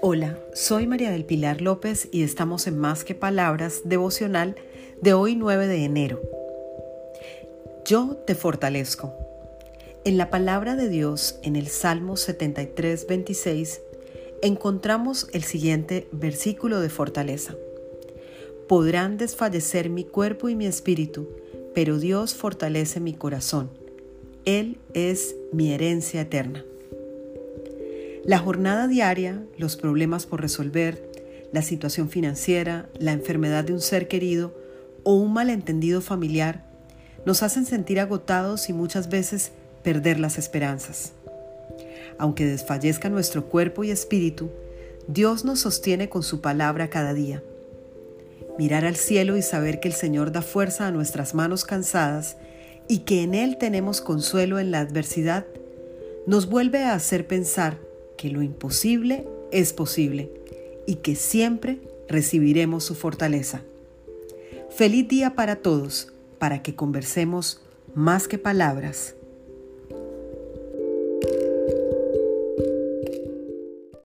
Hola, soy María del Pilar López y estamos en Más que Palabras devocional de hoy 9 de enero. Yo te fortalezco. En la palabra de Dios, en el Salmo 73, 26, encontramos el siguiente versículo de fortaleza. Podrán desfallecer mi cuerpo y mi espíritu, pero Dios fortalece mi corazón. Él es mi herencia eterna. La jornada diaria, los problemas por resolver, la situación financiera, la enfermedad de un ser querido o un malentendido familiar nos hacen sentir agotados y muchas veces perder las esperanzas. Aunque desfallezca nuestro cuerpo y espíritu, Dios nos sostiene con su palabra cada día. Mirar al cielo y saber que el Señor da fuerza a nuestras manos cansadas y que en Él tenemos consuelo en la adversidad, nos vuelve a hacer pensar que lo imposible es posible y que siempre recibiremos su fortaleza. Feliz día para todos, para que conversemos más que palabras